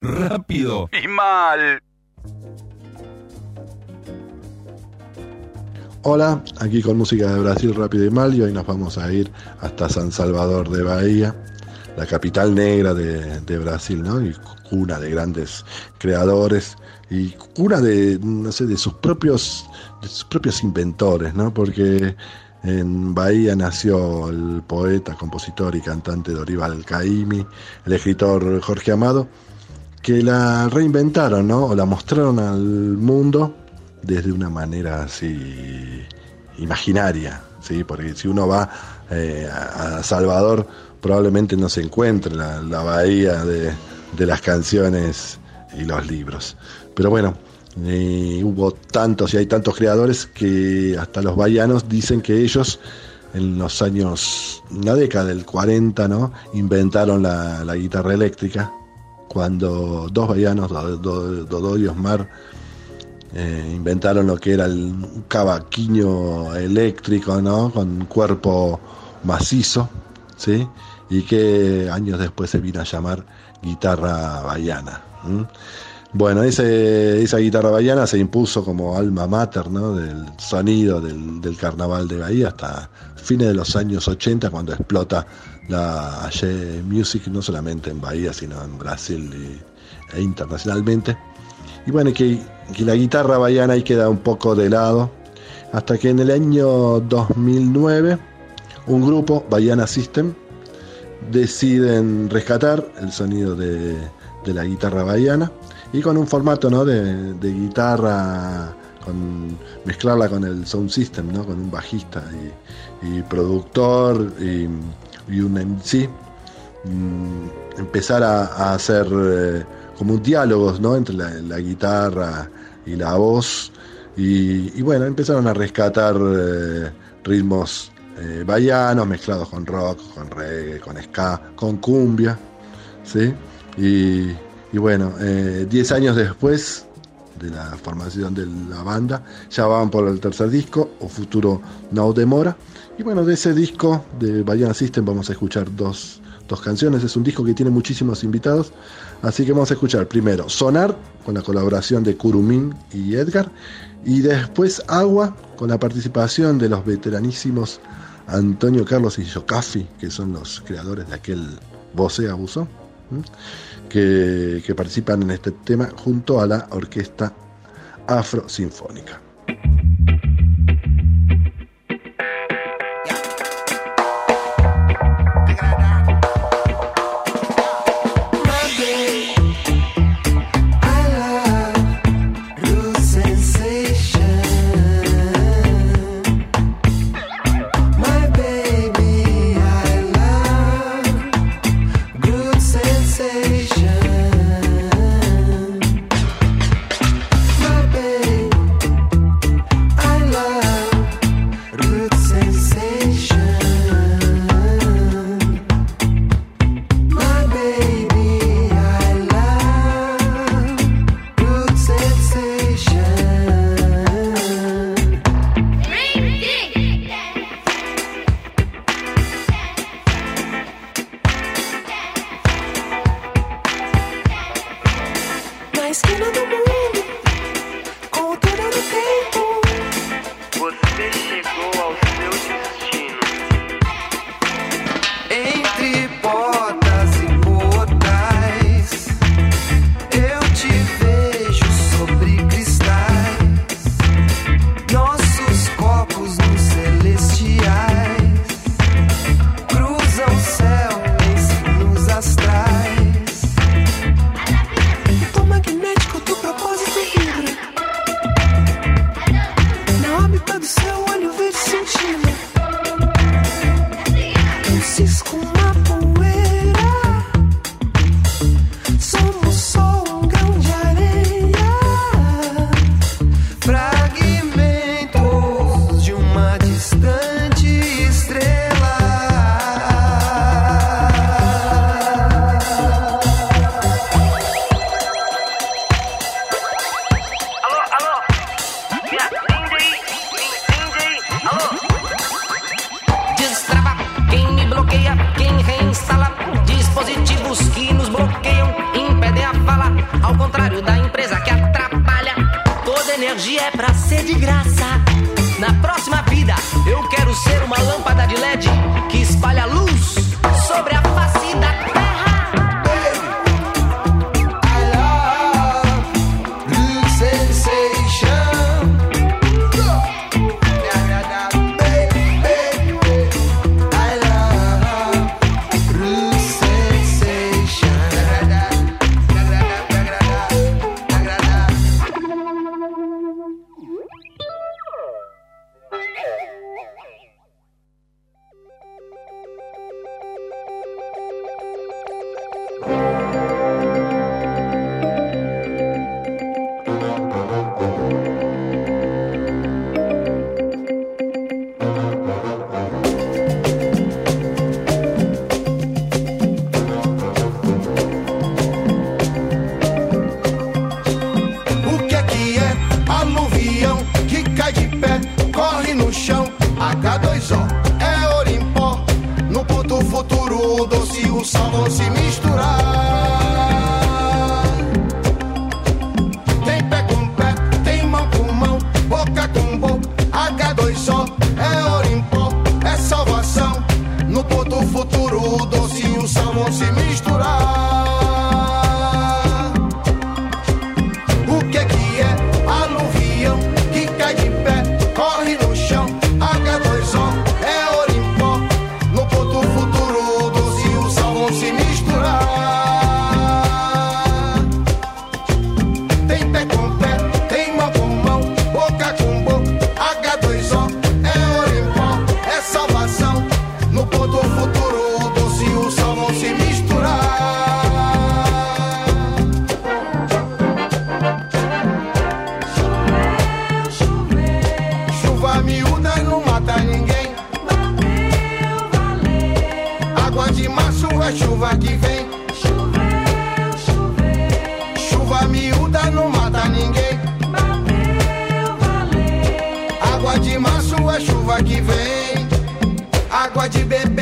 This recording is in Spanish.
rápido y mal. Hola, aquí con música de Brasil rápido y mal y hoy nos vamos a ir hasta San Salvador de Bahía, la capital negra de, Brasil, ¿no? Y cuna de grandes creadores y cuna de, no sé, de sus propios, de sus propios inventores, ¿no? Porque en Bahía nació el poeta, compositor y cantante Dorival Caymmi, el escritor Jorge Amado, que la reinventaron, ¿no? O la mostraron al mundo desde una manera así imaginaria, ¿sí? Porque si uno va eh, a Salvador, probablemente no se encuentre la, bahía de, las canciones y los libros. Pero bueno, eh, hubo tantos y hay tantos creadores que hasta los bahianos dicen que ellos en los años, la década del 40, ¿no? Inventaron la guitarra eléctrica cuando dos bahianos, Dodó y Osmar, eh, inventaron lo que era el cavaquinho eléctrico, ¿no? Con cuerpo macizo, ¿sí? Y que años después se vino a llamar guitarra bahiana. Bueno, esa guitarra bahiana se impuso como alma mater ¿no? del sonido del, del, carnaval de Bahía hasta fines de los años 80 cuando explota la Music no solamente en Bahía sino en Brasil e internacionalmente. Y bueno, que, que la guitarra bahiana ahí queda un poco de lado hasta que en el año 2009 un grupo, Bahiana System, deciden rescatar el sonido de, de la guitarra bahiana y con un formato ¿no? de, guitarra, con, mezclarla con el sound system, ¿no? con un bajista y, productor y, un MC, mm, empezar a, hacer eh, como un diálogos ¿no? entre la, guitarra y la voz. Y, bueno, empezaron a rescatar eh, ritmos eh, mezclados con rock, con reggae, con ska, con cumbia. ¿sí? Y, y bueno, 10 eh, años después de la formación de la banda, ya van por el tercer disco, o futuro No Demora. Y bueno, de ese disco de Bayana System vamos a escuchar dos, dos canciones. Es un disco que tiene muchísimos invitados. Así que vamos a escuchar primero Sonar, con la colaboración de Kurumín y Edgar. Y después Agua, con la participación de los veteranísimos Antonio Carlos y Yocafi, que son los creadores de aquel Voce Abuso que, participan en este tema junto a la Orquesta Afro Você chegou ao seu destino. song. de março é chuva que vem. Choveu, choveu. Chuva miúda não mata ninguém. Bateu, valeu. Água de março é chuva que vem. Água de bebê.